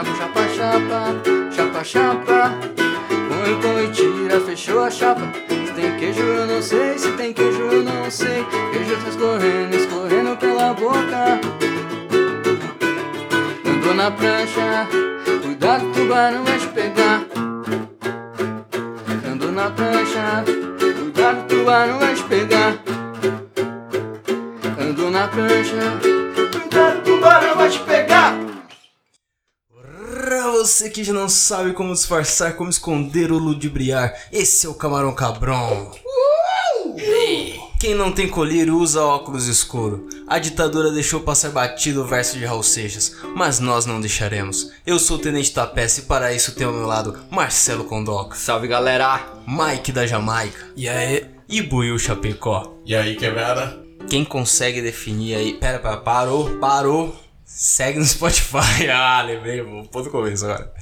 chapa, chapa, chapa, chapa, chapa. Põe, põe, tira, fechou a chapa. Se tem queijo eu não sei, se tem queijo eu não sei. Queijo tá escorrendo, escorrendo pela boca. Andou na prancha, cuidado, tubarão vai te pegar. Andou na prancha, cuidado, tubarão vai te pegar. Andou na prancha, cuidado, tubarão vai te pegar. Você que já não sabe como disfarçar, como esconder ou ludibriar, esse é o Camarão Cabrão. Quem não tem colírio usa óculos escuro. A ditadura deixou passar batido o verso de Raul Seixas, mas nós não deixaremos. Eu sou o Tenente Tapece e para isso tenho ao meu lado Marcelo Condoca, Salve galera! Mike da Jamaica E aí? e Buiu Chapecó. E aí, quebrada? Quem consegue definir aí. Pera, pera, parou, parou. Segue no Spotify. Ah, lembrei, vou pôr do começo agora.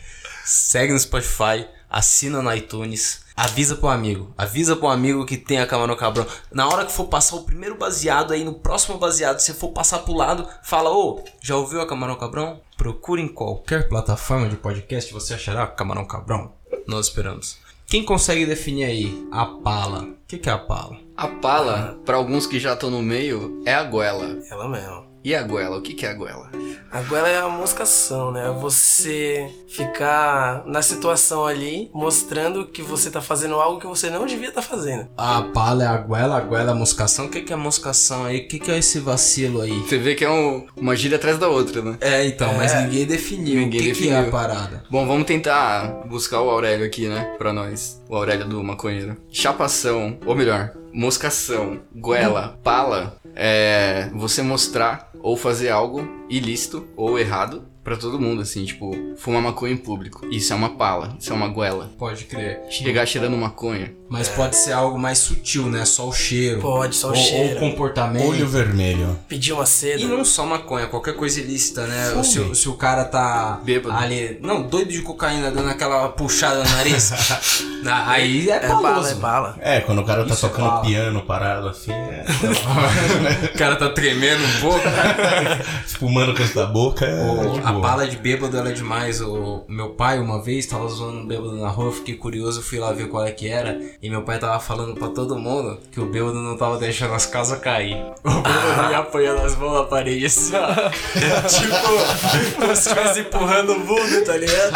Segue no Spotify, assina no iTunes, avisa pro amigo. Avisa pro amigo que tem a Camarão Cabrão. Na hora que for passar o primeiro baseado aí, no próximo baseado, se for passar pro lado, fala: Ô, já ouviu a Camarão Cabrão? Procure em qualquer plataforma de podcast, você achará Camarão Cabrão. Nós esperamos. Quem consegue definir aí a pala? O que, que é a pala? A pala, pra alguns que já estão no meio, é a goela. Ela mesmo. E a goela? O que, que é a goela? A goela é a moscação, né? Você ficar na situação ali, mostrando que você tá fazendo algo que você não devia estar fazendo. A pala é a goela, a goela é a moscação. O que, que é moscação aí? O que, que é esse vacilo aí? Você vê que é um- uma gíria atrás da outra, né? É, então, mas ninguém definiu. Ninguém o que, que é a definiu. parada? Bom, vamos tentar buscar o Aurélio aqui, né? Pra nós. O Aurélio do maconheiro. Chapação, ou melhor, moscação, goela, pala, é você mostrar ou fazer algo ilícito ou errado pra todo mundo, assim, tipo, fumar maconha em público. Isso é uma pala, isso é uma goela. Pode crer. Chegar cheirando maconha. Mas pode ser algo mais sutil, né? Só o cheiro. Pode, só o ou, cheiro. Ou comportamento. Olho vermelho. Pedir uma seda. E não só maconha, qualquer coisa ilícita, né? Fume. Se, o- se o cara tá Bêbado. ali, não, doido de cocaína, dando aquela puxada no nariz, na- aí é É bala, é bala. É, quando o cara tá Isso é tocando bala. piano parado assim, é, o cara tá tremendo um pouco. espumando com essa boca. É, O- de a boa. Bala de bêbado ela é demais. O meu pai, uma vez, tava zoando um bêbado na rua, eu fiquei curioso, fui lá ver qual é que era. E meu pai tava falando pra todo mundo que o bêbado não tava deixando as casas cair. O bêbado ia apoiando as mãos na parede assim, ó. tipo, como se estivesse empurrando o mundo, tá ligado?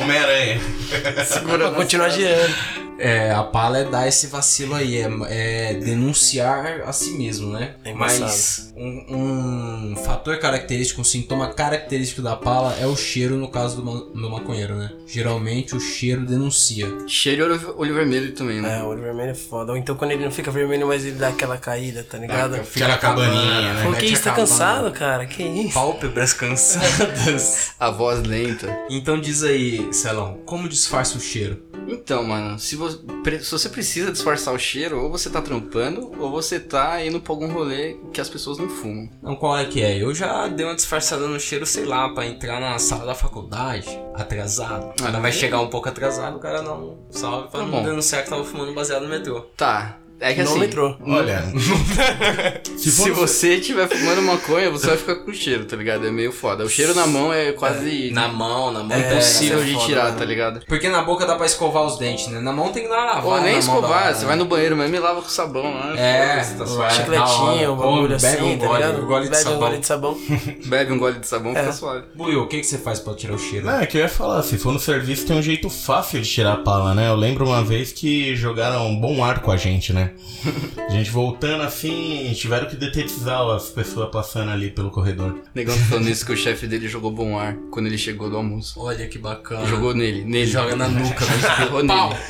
Homem-Aranha. Pra continuar girando. É, a pala é dar esse vacilo aí, é, é denunciar a si mesmo, né? É Mas um, um fator característico, um sintoma característico da pala é o cheiro no caso do, do maconheiro, né? Geralmente o cheiro denuncia. Cheiro e olho, olho vermelho também, né? É, olho vermelho é foda. Ou então quando ele não fica vermelho, mas ele dá aquela caída, tá ligado? Aquela cabaninha, né? Por mete que a isso tá cansado, cara? Que isso? Pálpebras cansadas. A voz lenta. então diz aí, Celão, como disfarça o cheiro? Então, mano, se você, se você precisa disfarçar o cheiro, ou você tá trampando, ou você tá indo pra algum rolê que as pessoas não fumam. Não, qual é que é? Eu já dei uma disfarçada no cheiro, sei lá, pra entrar na sala da faculdade, atrasado. Ah, vai é? chegar um pouco atrasado, o cara não salve pra Tá não denunciar que tava fumando baseado no metrô. Tá. É que assim. metrô. Olha, Se, no- você estiver fumando maconha, você vai ficar com cheiro, tá ligado? É meio foda. O cheiro na mão é quase Na mão, na mão. É, impossível isso é de foda, tirar, né? tá ligado? Porque na boca dá pra escovar os dentes, né? Na mão tem que dar uma lavada. Ou nem escovar, você vai no banheiro mesmo e lava com sabão lá. É, foda-se, tá suave. Chicletinho, um hora. bagulho Ou bebe assim, um tá gole, ligado? um gole de Bebe um sabão. gole de sabão. Bebe um gole de sabão, É. fica suave. Buiu, o que, que você faz pra tirar o cheiro? Não, é que eu ia falar, se for no serviço tem um jeito fácil de tirar a pala, né? Eu lembro uma vez que jogaram um bom ar com a gente, né? A gente voltando assim, tiveram que detetizar as pessoas passando ali pelo corredor. Negão falando isso que o chefe dele jogou bom ar quando ele chegou do almoço. Olha que bacana. Jogou nele, nele. Joga na nuca, mas Espirrou Pau. nele.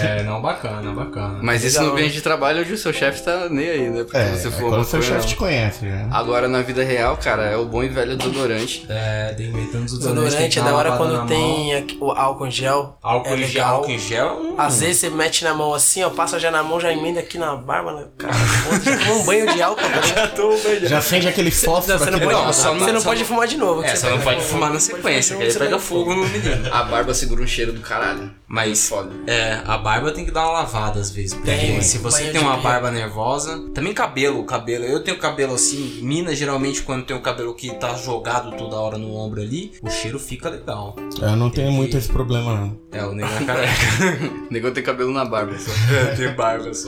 É, não, bacana, bacana. Mas isso no ambiente de trabalho onde o seu chefe tá nem aí, né? Porque É, você for quando o seu chefe te conhece, né? Agora na vida real, cara, é o bom e velho desodorante. É, tem inventando os Desodorante é da hora quando tem aqui- o álcool em gel. Álcool é em gel, álcool em gel. hum. Às vezes você mete na mão assim, ó, passa já na mão, já emenda aqui na barba, né? Cara, já tomou um banho de álcool, tá ligado? Já acende aquele fósforo Você não aquele pode, Não, só não- você não só pode fumar de novo. que É, você não pode fumar na sequência, de que aí novo, pega fogo no menino. A barba segura um cheiro do caralho. Mas Foda. é, a barba tem que dar uma lavada às vezes. Porque Tem, se você banho tem de uma pia. barba nervosa. Também cabelo, cabelo. Eu tenho cabelo assim. Minas, geralmente, quando tem o cabelo que tá jogado toda hora no ombro ali, o cheiro fica legal. Eu não tenho muito esse problema, não. É, o negócio é careca. Negou ter cabelo na barba só. tem barba só.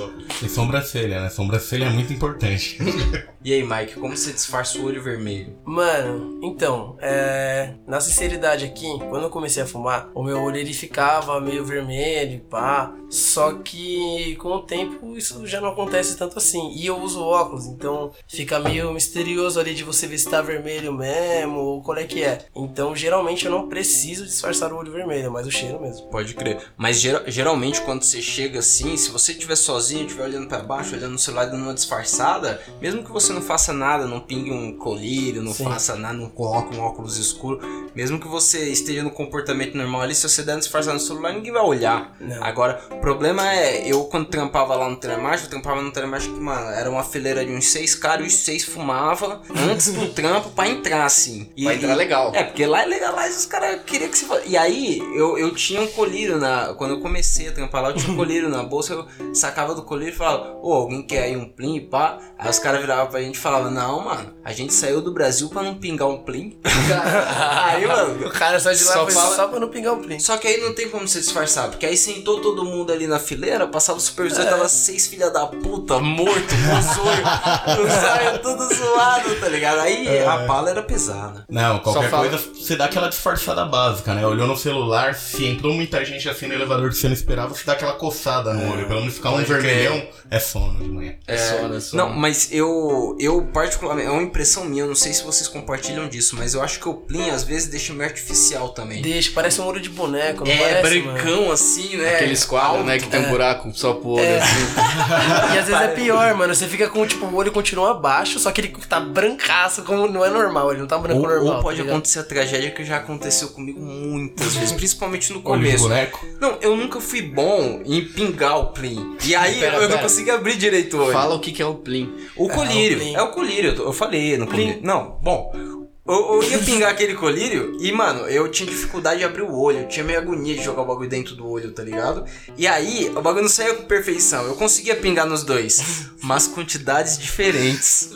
Sobrancelha, né? Sobrancelha é muito importante. E aí, Mike, como você disfarça o olho vermelho? Mano, então, é... na sinceridade aqui, quando eu comecei a fumar, o meu olho ele ficava meio vermelho, pá. Só que com o tempo isso já não acontece tanto assim. E eu uso óculos, então fica meio misterioso ali de você ver se tá vermelho mesmo ou qual é que é. Então geralmente eu não preciso disfarçar o olho vermelho, mas o cheiro mesmo. Pode crer. Mas gera- geralmente quando você chega assim, se você estiver sozinho, estiver olhando pra baixo, olhando no celular dando uma disfarçada, mesmo que você não faça nada, não pingue um colírio, não Sim. faça nada, não coloque um óculos escuro, mesmo que você esteja no comportamento normal ali, se você der uma disfarçada no celular, ninguém vai olhar. Não. Agora, o problema é, eu quando trampava lá no telemarketing, eu trampava no telemarketing que, mano, era uma fileira de uns seis caras e os seis fumavam antes do trampo pra entrar, assim. E, Pra entrar legal. é, porque lá é legalize, os caras queriam que se E aí, eu, eu tinha um colírio na. Quando eu comecei a trampar lá, eu tinha um colírio na bolsa, eu sacava do colírio e falava, ô, alguém quer aí um plim, pá? Aí os caras viravam pra gente falavam, não, mano, a gente saiu do Brasil pra não pingar um plim. aí, mano. O cara sai de lá Só fala- só pra não pingar o print. Só que aí não tem como você disfarçar, porque aí sentou todo mundo ali na fileira, passava o supervisor, É. tava seis filha da puta, morto, com olhos tudo zoado, tá ligado? Aí É. a bala era pesada. Não, qualquer fala- coisa você dá aquela disfarçada básica, né? Olhou no celular, se entrou muita gente assim no elevador que você não esperava, você dá aquela coçada no olho. Pelo menos ficar um vermelhão, é sono de manhã. É, sono, é sono. Não, mas eu, eu particularmente, é uma impressão minha, eu não sei se vocês compartilham disso, mas eu acho que o Plin às vezes deixa meio artificial também. Deixa, parece um olho de boneco, não é, parece, mano? brancão assim, né? Aqueles quadros, né, que tem um buraco só pro olho, É. assim. E às vezes é pior, mano. Você fica com, tipo, o olho continua abaixo, só que ele tá brancaço, como não é normal, ele não tá branco Ou, normal. ou pode tá acontecer a tragédia que já aconteceu comigo muitas vezes, principalmente no Olho de começo. boneco. Não, eu nunca fui bom em pingar o Plin. E aí Pera, eu não pera. consegui abrir direito o olho. Fala o que que é o Plim. O colírio. O Plin. É o colírio, eu falei no Plin. colírio. Não, bom. Eu, eu ia pingar aquele colírio e, mano, eu tinha dificuldade de abrir o olho. Eu tinha meio agonia de jogar o bagulho dentro do olho, tá ligado? E aí, o bagulho não saía com perfeição. Eu conseguia pingar nos dois, mas quantidades diferentes.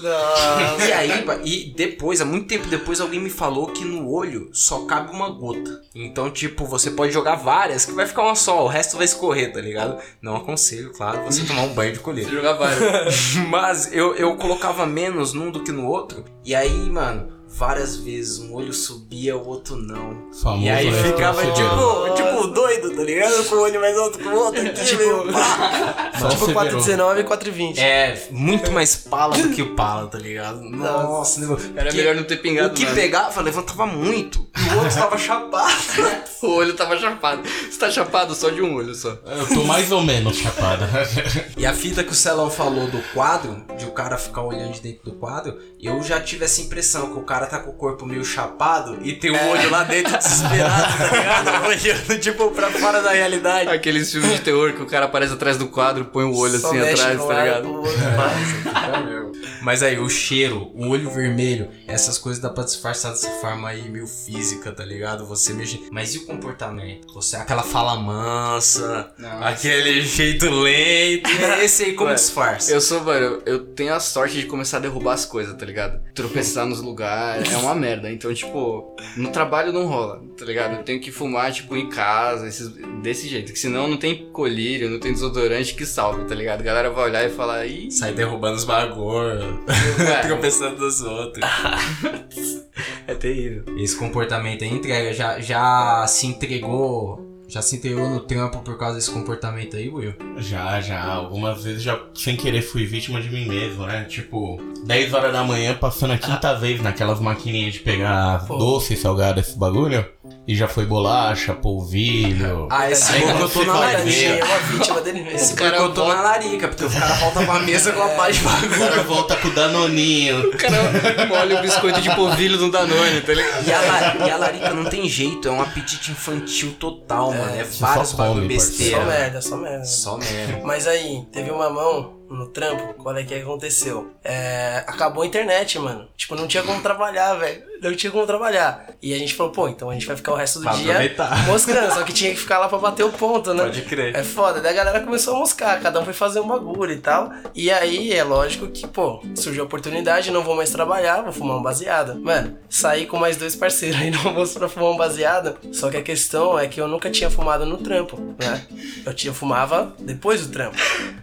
E aí, e depois, há muito tempo depois, alguém me falou que no olho só cabe uma gota. Então, tipo, você pode jogar várias, que vai ficar uma só, o resto vai escorrer, tá ligado? Não aconselho, claro, você tomar um banho de colírio. jogar vários. Mas eu, eu colocava menos num do que no outro. E aí, mano, várias vezes um olho subia, o outro não. Famoso, E aí né? ficava Severo. tipo, tipo doido, tá ligado? Com o olho mais alto que o outro. Aqui, Tipo, meio pá. Só tipo Severo. 419 e 420. É, muito mais pala do que o pala, tá ligado? Nossa, nego- Era porque melhor não ter pingado O que nada. pegava, levantava muito. E o outro tava chapado. O olho tava chapado. Você tá chapado só de um olho só. Eu tô mais ou menos chapada. E a fita que o Celão falou do quadro, de o cara ficar olhando de dentro do quadro, eu já tive essa impressão que o cara tá com o corpo meio chapado e tem o olho lá dentro desesperado, tá ligado? Olhando tipo pra fora da realidade. Aqueles filmes de terror que o cara aparece atrás do quadro, põe o olho Só assim atrás, tá ligado? passa. Mas aí, o cheiro, o olho vermelho, essas coisas dá pra disfarçar dessa forma aí meio física, tá ligado? Você mexe. Mas e o comportamento? Você, aquela fala mansa, Não. aquele jeito lento. Esse aí como Ué, disfarça? Eu sou, mano, eu- eu tenho a sorte de começar a derrubar as coisas, tá ligado? Tropeçar nos lugares, é uma merda. Então, tipo, no trabalho não rola, tá ligado? Eu tenho que fumar, tipo, em casa, esses- desse jeito. Que senão não tem colírio, não tem desodorante que salve, tá ligado? A galera vai olhar e falar, ih, Sai derrubando os bagulhos, é, tropeçando nos outros. é terrível. Esse comportamento aí entrega, já, já se entregou. Já se entregou no trampo por causa desse comportamento aí, Will? Já, já. Algumas vezes já sem querer fui vítima de mim mesmo, né? Tipo, 10 horas da manhã passando a quinta vez naquelas maquininhas de pegar Pô. doce, salgado, esse bagulho. E já foi bolacha, polvilho. Ah, esse Aí eu tô na larica. É uma vítima dele Esse mesmo. cara eu tô na larica, porque o cara volta pra mesa com a paz de O bagulho. cara volta com o Danoninho. O cara molha o biscoito de polvilho no Danone, tá ligado? E a, la- e a larica não tem jeito, é um apetite infantil total, mano. É vários bagulho besteira. Só merda, só merda. Só merda. Mas aí, teve uma mão no trampo, qual é que aconteceu? É, acabou a internet, mano. Tipo, não tinha como trabalhar, velho. Não tinha como trabalhar. E a gente falou, pô, então a gente vai ficar o resto do Pra dia aproveitar. moscando. Só que tinha que ficar lá pra bater o ponto, né? Pode crer. É foda. Daí a galera começou a moscar, cada um foi fazer um bagulho e tal. E aí, é lógico que, pô, surgiu a oportunidade, não vou mais trabalhar, vou fumar um baseado. Mano, saí com mais dois parceiros aí no almoço pra fumar um baseado. Só que a questão é que eu nunca tinha fumado no trampo, né? Eu tinha fumava depois do trampo.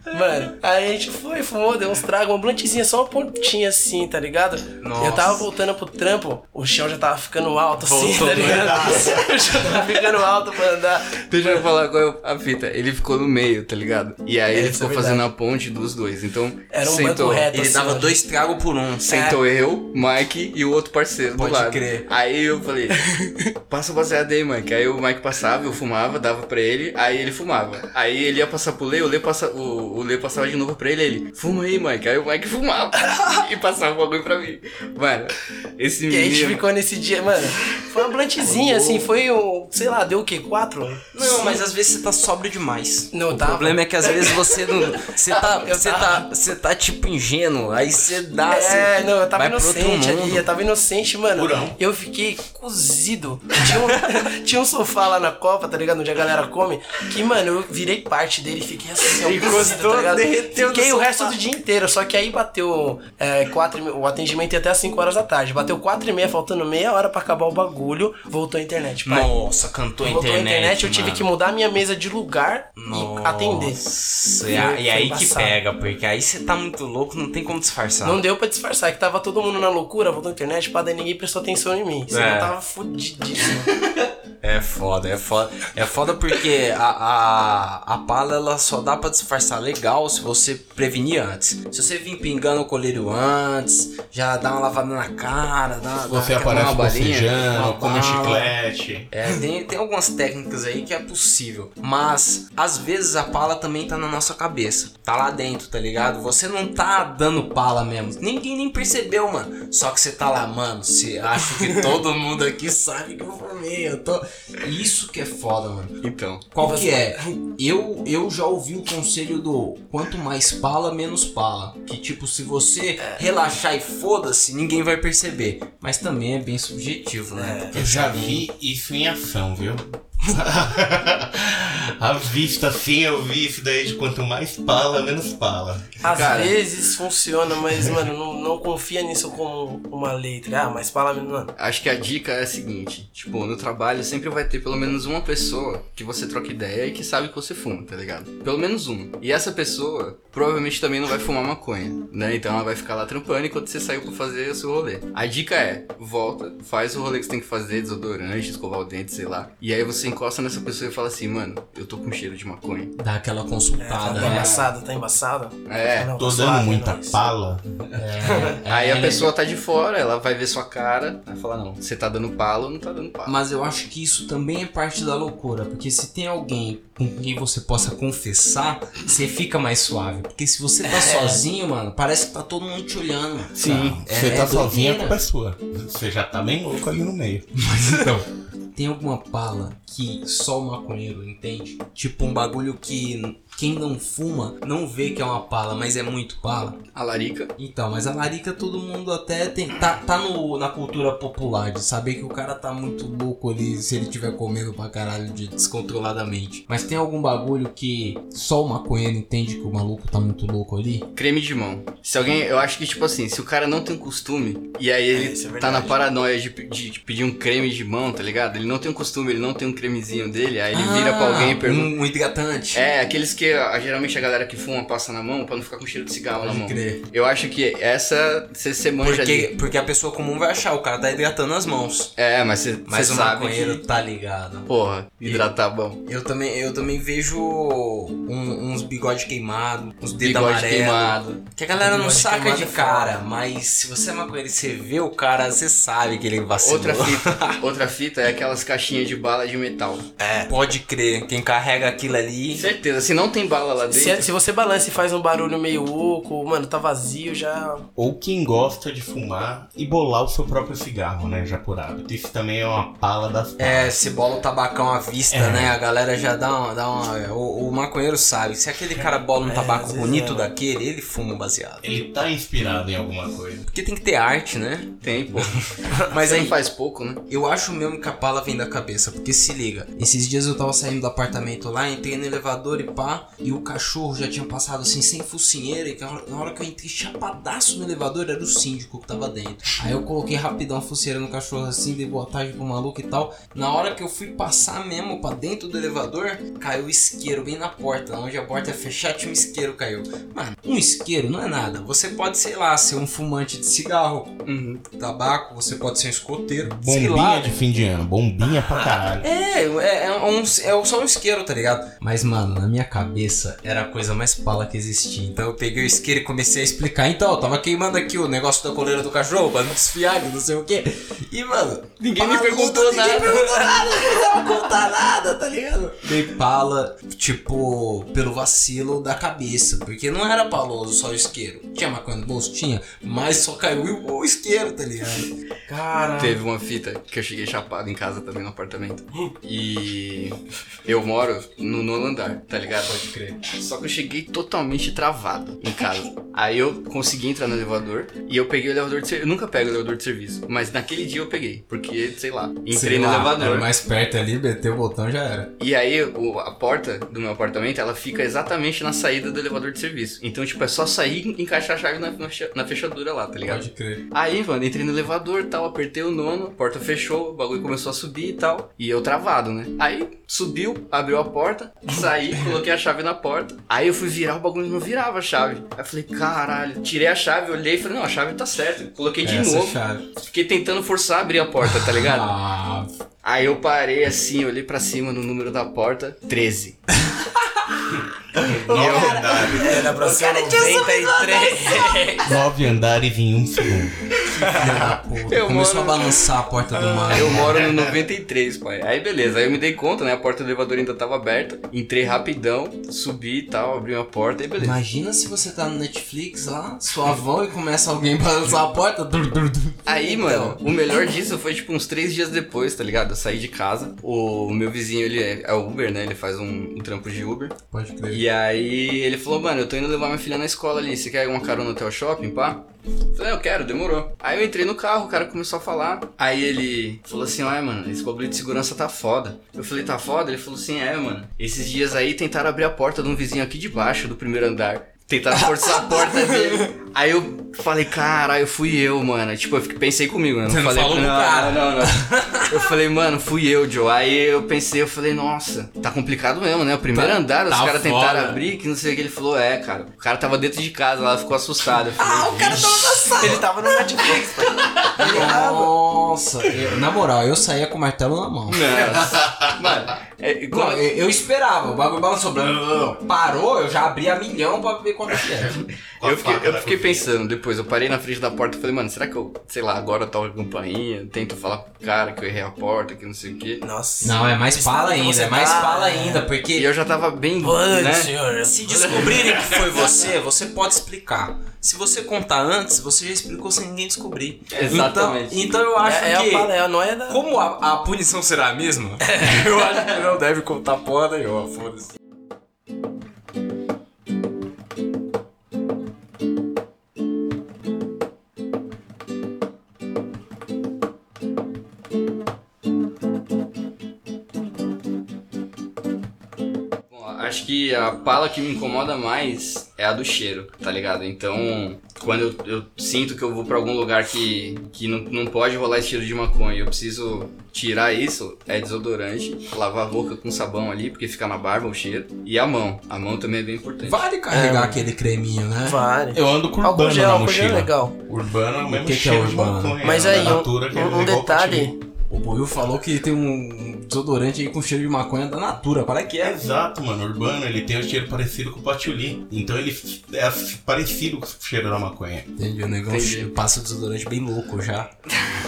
Mano, aí gente foi, fumou, deu uns tragos, uma blantezinha, só uma pontinha assim, tá ligado? Nossa. Eu tava voltando pro trampo, o chão já tava ficando alto assim, Voltou tá ligado? O chão tava ficando alto pra andar. Deixa eu falar qual é a fita. Ele ficou no meio, tá ligado? E aí ele isso ficou é fazendo a ponte dos dois. Então, Era um sentou, banco reto. Ele assim, dava ó. dois tragos por um. sentou eu, Mike e o outro parceiro Pode do lado. crer. Aí eu falei, passa o baseado aí, Mike. Aí o Mike passava, eu fumava, dava pra ele, aí ele fumava. Aí ele ia passar pro Lê, o Lê, passa, o, o Lê passava de novo pra ele, ele, fuma aí, Mike. Aí o Mike fumava e passava o bagulho pra mim. Mano, esse E a gente menino... ficou nesse dia, mano. Foi uma blantezinha, assim, foi um, sei lá, deu o quê? Quatro? Não, mas às vezes você tá sóbrio demais. Não, o tava. problema é que às vezes você não. Você tá. Você tá. Você tá tipo ingênuo. Aí você dá. É, você não, eu tava inocente ali, eu tava inocente, mano. Purão. Eu fiquei cozido. Tinha um, tinha um sofá lá na Copa, tá ligado? Onde a galera come. Que, mano, eu virei parte dele e fiquei assim, cozido, Encostou, tá ligado? derreteu Fiquei o resto do dia inteiro. Só que aí bateu é, quatro, e o atendimento ia até as 5 horas da tarde. Bateu quatro e meia, faltando meia hora pra acabar o bagulho. Voltou a internet, pai. Nossa, cantou a Voltou internet. a internet, eu tive mano. que mudar minha mesa de lugar Nossa, e atender. E, Foi- e aí foi que embaçado. pega, porque aí você tá muito louco, não tem como disfarçar. Não deu pra disfarçar, que tava todo mundo na loucura, voltou a internet, pá, daí ninguém prestou atenção em mim. Senão É. eu tava fudidíssimo. É foda, é foda. É foda porque a, a, a pala ela só dá pra disfarçar legal se você prevenir antes. Se você vir pingando o colírio antes, já dá uma lavada na cara, dá, Você dá aparece uma balinha, come bala. chiclete. É, tem, tem algumas técnicas aí que é possível. Mas, às vezes, a pala também tá na nossa cabeça. Tá lá dentro, tá ligado? Você não tá dando pala mesmo. Ninguém nem percebeu, mano. Só que você tá lá, mano. Você acha que todo mundo aqui sabe que eu formei. Eu tô. Isso que é foda, mano. Então, Qual que é? Eu, eu já ouvi o conselho do quanto mais pala, menos pala. Que tipo, se você relaxar e foda-se, ninguém vai perceber. Mas também é bem subjetivo, né? Porque Eu já vi isso em ação, viu? A vista assim eu vi isso daí de quanto mais pala, menos pala. Às Cara. vezes funciona, mas, mano, não, não confia nisso como uma letra. Ah, mas fala, mano. Acho que a dica é a seguinte, tipo, no trabalho sempre vai ter pelo menos uma pessoa que você troca ideia e que sabe que você fuma, tá ligado? Pelo menos uma. E essa pessoa provavelmente também não vai fumar maconha, né? Então ela vai ficar lá trampando enquanto você saiu pra fazer o seu rolê. A dica é, volta, faz o rolê que você tem que fazer, desodorante, escovar o dente, sei lá. E aí você encosta nessa pessoa e fala assim, mano, eu tô com cheiro de maconha. Dá aquela É, consultada, tá né? embaçado, tá embaçado. É. Não, Tô tá dando muita nós. pala. É, Aí a é, pessoa tá de fora, ela vai ver sua cara, vai falar, não, você tá dando palo ou não tá dando palo. Mas eu acho que isso também é parte da loucura, porque se tem alguém com quem você possa confessar, você fica mais suave. Porque se você tá sozinho, mano, parece que tá todo mundo te olhando. Sim. É- Você é tá sozinho, a culpa é sua. Você já tá bem louco ali no meio. Então, tem alguma pala que só o maconheiro entende? Tipo um bagulho que quem não fuma não vê que é uma pala, mas é muito pala. A larica, Então, mas a larica todo mundo até tem. Tá, tá no, na cultura popular de saber que o cara tá muito louco ali se ele tiver comendo pra caralho de, descontroladamente. Mas tem algum bagulho que só o maconheiro entende que o maluco tá muito louco ali? creme de mão. Se alguém, eu acho que tipo assim, se o cara não tem um costume e aí ele isso é tá na paranoia de, de- de pedir um creme de mão, tá ligado? Ele não tem um costume, ele não tem um cremezinho dele, aí ele vira pra alguém e pergunta. Um, um hidratante. É, aqueles que porque a- geralmente a galera que fuma passa na mão pra não ficar com cheiro de cigarro na Pode mão. crer. Eu acho que essa você você manja ali. Porque, porque a pessoa comum vai achar, o cara tá hidratando as mãos. É, mas você Mas o sabe maconheiro que, tá ligado. porra, hidratar bom. Eu também, eu também vejo um- uns bigode queimado, uns dedos Bigode amarelos. queimado. Que a galera não saca de é cara, foda. mas se você é maconheiro e você vê o cara, você sabe que ele vacilou. Outra fita, outra fita é aquelas caixinhas de bala de metal. Pode crer, quem carrega aquilo ali. Certeza, se não tem bala lá dentro. Se, se você balança e faz um barulho meio oco, mano, tá vazio já. Ou quem gosta de fumar e bolar o seu próprio cigarro, né? Já por hábito. Isso também é uma pala das É, se bola o tabacão à vista, É. né? A galera já dá uma. Dá uma o, o maconheiro sabe. Se aquele cara bola um É, tabaco vezes bonito é. daquele, ele fuma um baseado. Ele tá inspirado em alguma coisa. Porque tem que ter arte, né? Tem, pô. Mas aí, faz pouco, né? Eu acho mesmo que a pala vem da cabeça, porque se liga, esses dias eu tava saindo do apartamento lá, entrei no elevador e pá, e o cachorro já tinha passado assim sem focinheira, e na hora que eu entrei chapadaço no elevador era o síndico que tava dentro. Aí eu coloquei rapidão a focinheira no cachorro assim, dei boa tarde pro maluco e tal. Na hora que eu fui passar mesmo pra dentro do elevador, caiu o isqueiro bem na porta, onde a porta é fechada tinha um isqueiro caiu. Mano, um isqueiro não é nada. Você pode, sei lá, ser um fumante de cigarro, Uhum. tabaco, você pode ser um escoteiro. Bombinha de fim de ano. Bombinha pra caralho. É, é, é, um, é só um isqueiro, tá ligado? Mas, mano, na minha cabeça era a coisa mais pala que existia. Então eu peguei o isqueiro e comecei a explicar. Então, eu tava queimando aqui o negócio da coleira do cachorro pra não desfiar, não sei o quê. E, mano, Ninguém me pala, perguntou ninguém nada. perguntou nada, não precisava contar nada, tá ligado? Dei pala, tipo, pelo vacilo da cabeça. Porque não era paloso só o isqueiro. Tinha maconha no bolso? Tinha. Mas só caiu o isqueiro, tá ligado? Cara. Teve uma fita que eu cheguei chapado em casa também no apartamento. E eu moro no nono andar, tá ligado? Pode crer. Só que eu cheguei totalmente travado em casa. Aí eu consegui entrar no elevador e eu peguei o elevador de serviço. Eu nunca pego o elevador de serviço, mas naquele dia eu peguei. Porque, sei lá, entrei Sei no lá, elevador. mais perto ali, meteu o botão já era. E aí, o- a porta do meu apartamento, ela fica exatamente na saída do elevador de serviço. Então, tipo, é só sair e encaixar a chave na, na fecha- na fechadura lá, tá ligado? Pode crer. Aí, mano, entrei no elevador tal, apertei o nono, a porta fechou, o bagulho começou a subir e tal. E eu travado, né? Aí subiu, abriu a porta, saí, coloquei a chave na porta. Aí eu fui virar, o bagulho não virava a chave. Aí eu falei, caralho, tirei a chave, olhei e falei, não, a chave tá certa. Coloquei de Essa novo. chave. Fiquei tentando forçar a abrir a porta, tá ligado? Ah, Aí eu parei assim, olhei pra cima no número da porta, 13. Nove andares. Era pra ser 93. Nove andares em um segundo. Eu Começou moro- a balançar a porta do mar. Eu moro no 93, pai. Aí beleza, aí eu me dei conta, né? A porta do elevador ainda tava aberta. Entrei rapidão, subi e tal, abri uma porta e beleza. Imagina se você tá no Netflix lá, suavão, e começa alguém a balançar a porta. Dur, dur, dur. Aí, mano, o melhor disso foi tipo uns três dias depois, tá ligado? Eu saí de casa. O meu vizinho, ele é, é Uber, né? Ele faz um, um trampo de Uber. Pode crer. E aí ele falou, mano, eu tô indo levar minha filha na escola ali. Você quer uma carona até o shopping, pá? Falei, eu quero, demorou. Aí eu entrei no carro, o cara começou a falar. Aí ele falou assim, ai, mano, esse bagulho de segurança tá foda. Eu falei, tá foda? Ele falou assim, é, mano. Esses dias aí tentaram abrir a porta de um vizinho aqui de baixo, do primeiro andar. Tentaram forçar a porta dele. Aí eu falei, caralho, fui eu, mano. Tipo, eu pensei comigo, né? Você não falei, falou pro não, cara. não, não, não. Eu falei, mano, fui eu, Joe. Aí eu pensei, eu falei, nossa, tá complicado mesmo, né? O primeiro Tá- andar, os tá caras tentaram abrir, que não sei o que. Ele falou, é, cara. O cara tava dentro de casa lá, ficou assustado. Eu falei, Ah, o cara tava na sala. Ele tava no Netflix. Nossa, eu- na moral, eu saía com o martelo na mão. Nossa. Mano, é, Não, eu, eu esperava, o bagulho balançou. blá, blá, blá. Parou, eu já abri a milhão pra ver quanto que era. Eu fiquei, eu fiquei. Pensando depois, eu parei na frente da porta e falei, mano, será que eu, sei lá, agora eu toco a campainha, tento falar pro cara que eu errei a porta, que não sei o quê. Nossa. Não, é mais pala que ainda, é mais tá, pala é. ainda, E porque eu já tava bem, Boa noite, né? senhor. se descobrirem que foi você, você pode explicar. Se você contar antes, você já explicou sem ninguém descobrir. Exatamente. Então, então eu acho É, é que. pala, é, não é da. Como a, a punição será a mesma, eu acho que não deve contar porra nenhuma, foda-se. Acho que a pala que me incomoda mais é a do cheiro, tá ligado? Então, quando eu, eu sinto que eu vou pra algum lugar que, que não, não pode rolar esse cheiro de maconha, eu preciso tirar isso, é desodorante, lavar a boca com sabão ali, porque fica na barba o cheiro. E a mão. A mão também é bem importante. Vale carregar É. aquele creminho, né? Vale. Eu ando com urbano gel, na é mochila. legal. Urbano é o mesmo que que é cheiro de urbano? maconha. Mas é aí, um, é um- um detalhe. O Buiu falou que tem um desodorante aí com cheiro de maconha da Natura. É que é? Exato, mano. O Urbano, ele tem um cheiro parecido com o patchouli. Então ele é parecido com o cheiro da maconha. Entendi, o negão Entendi. passa o desodorante bem louco já.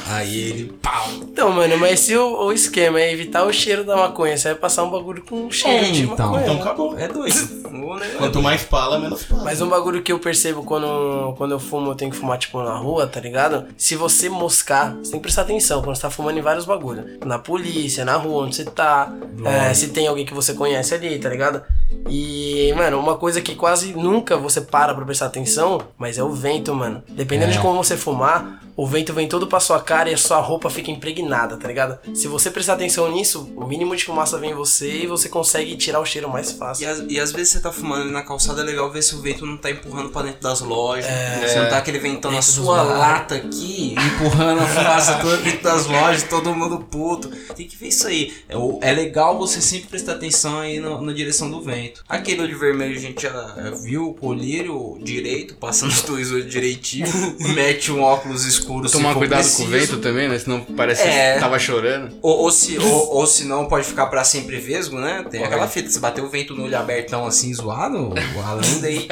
Aí ele, pau. Então, mano, mas se o, o esquema é evitar o cheiro da maconha, você vai passar um bagulho com cheiro É, de então. maconha. Então né? acabou. É doido. O Quanto mais pala, menos pala. Mas um bagulho que eu percebo quando, quando eu fumo, eu tenho que fumar, tipo, na rua, tá ligado? Se você moscar, você tem que prestar atenção quando você tá fumando em vários bagulhos. Na polícia, na rua, onde você tá. é, se tem alguém que você conhece ali, tá ligado? E, mano, uma coisa que quase nunca você para pra prestar atenção, mas é o vento, mano. Dependendo É. de como você fumar, o vento vem todo pra sua cara e a sua roupa fica impregnada, tá ligado? Se você prestar atenção nisso, o mínimo de fumaça vem em você e você consegue tirar o cheiro mais E, fácil. às- e às vezes você tá fumando ali na calçada, é legal ver se o vento não tá empurrando pra dentro das lojas. Se não tá aquele ventão na dos sua lata aqui, empurrando a fumaça toda dentro das lojas, todo mundo puto. Tem que ver isso aí. É, é legal você sempre prestar atenção aí no- na direção do vento. Aquele de vermelho a gente já é, viu o colírio direito, passando os dois olhos direitinho, mete um óculos escuro se Tomar cuidado com o preciso. vento também, né? Senão parece É. que tava chorando. Ou, ou se, ou, ou se não, pode ficar pra sempre vesgo, né? Tem aquela fita, se bater o vento no olho abertão assim, zoado, a lenda aí.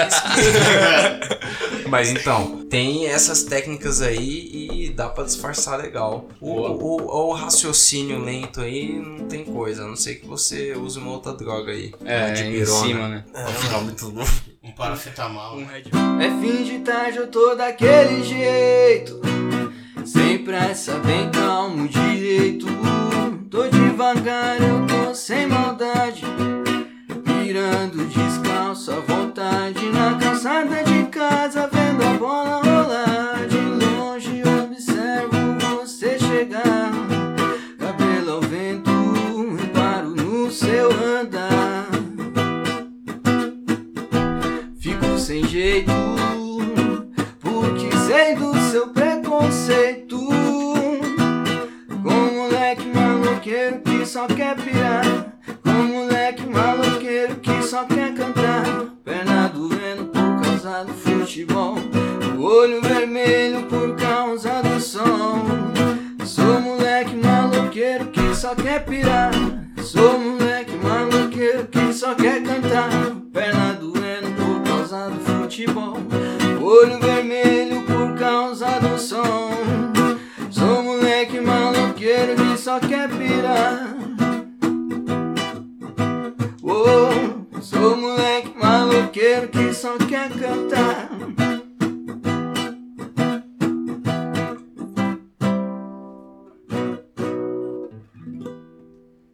Mas então, tem essas técnicas aí e dá pra disfarçar legal. O, o, o raciocínio lento aí não tem coisa, a não ser que você use uma outra droga aí. É, de em cima, né? Pra ficar muito louco. Um paracetamol. É fim de tarde, eu tô daquele jeito. Sem pressa, bem calmo direito. Tô devagar, eu tô sem maldade. Virando descalço à vontade. Na calçada de casa, vendo a bola só quer pirar. Com um moleque maloqueiro que só quer cantar. Perna doendo por causa do futebol. O olho vermelho por causa do som. Sou moleque maloqueiro que só quer pirar. Sou moleque maloqueiro que só quer cantar. Perna doendo por causa do futebol. Olho vermelho por causa do som. Sou moleque maloqueiro que só quer pirar. Sou moleque maloqueiro que só quer cantar.